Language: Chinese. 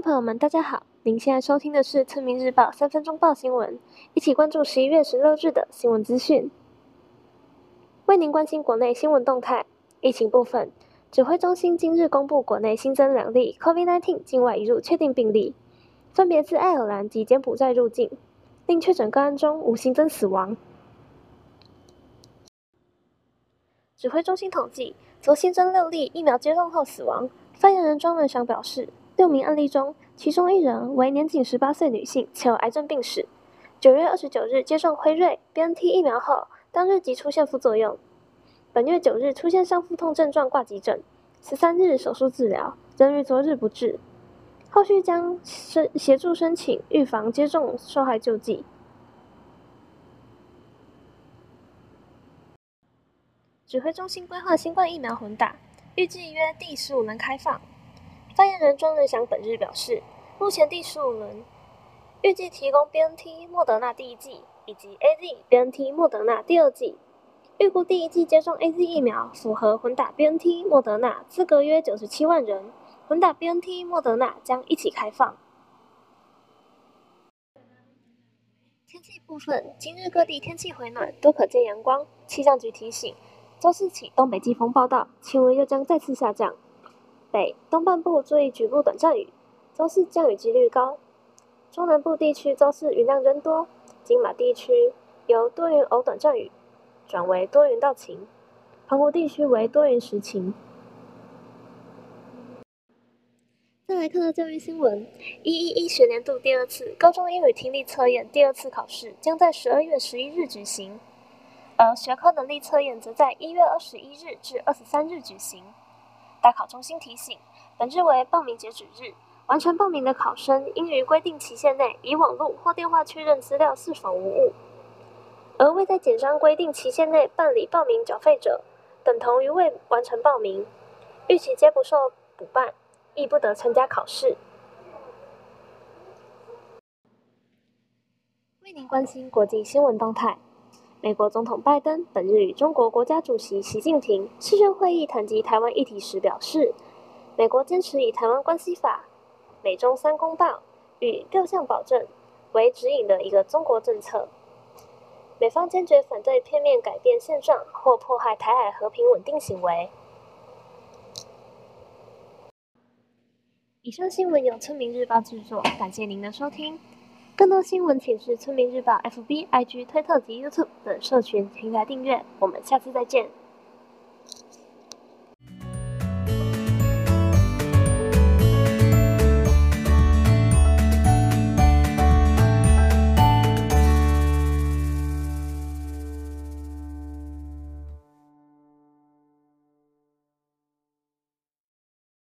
众朋友们，大家好！您现在收听的是《村民日报》三分钟报新闻，一起关注十一月十六日的新闻资讯。为您关心国内新闻动态，疫情部分，指挥中心今日公布国内新增两例 COVID-19 境外移入确定病例，分别自爱尔兰及柬埔寨入境，另确诊个案中无新增死亡。指挥中心统计，昨新增六例疫苗接种后死亡。发言人庄文祥表示。六名案例中，其中一人为年仅十八岁女性，且有癌症病史。九月二十九日接种辉瑞 BNT 疫苗后，当日即出现副作用。本月九日出现上腹痛症状，挂急诊。十三日手术治疗，仍于昨日不治。后续将申协助申请预防接种受害救济。指挥中心规划新冠疫苗混打，预计约第十五轮开放。发言人庄瑞祥本日表示，目前第十五轮预计提供 BNT 莫德纳第一剂以及 AZ BNT 莫德纳第二剂，预估第一剂接种 AZ 疫苗符合混打 BNT 莫德纳资格约九十七万人，混打 BNT 莫德纳将一起开放。天气部分，今日各地天气回暖，多可见阳光。气象局提醒，周四起东北季风报到，气温又将再次下降。北东半部注意局部短暂雨，周四降雨几率高。中南部地区周四云量增多，金马地区由多云偶短暂雨转为多云到晴，澎湖地区为多云时晴。再来看到教育新闻，一一一学年度第二次高中英语听力测验第二次考试将在十二月十一日举行，而学科能力测验则在一月二十一日至二十三日举行。大考中心提醒，本日为报名截止日，完成报名的考生应于规定期限内以网络或电话确认资料是否无误。而未在简章规定期限内办理报名缴费者，等同于未完成报名，逾期皆不受补办，亦不得参加考试。为您关心国际新闻动态。美国总统拜登本日与中国国家主席习近平视讯会议谈及台湾议题时表示，美国坚持以《台湾关系法》、美中三公报与六项保证为指引的一个中国政策。美方坚决反对片面改变现状或迫害台海和平稳定行为。以上新闻由村民日报制作，感谢您的收听。更多新闻，请至村民日报 FB、IG、推特及 YouTube 等社群平台订阅。我们下次再见。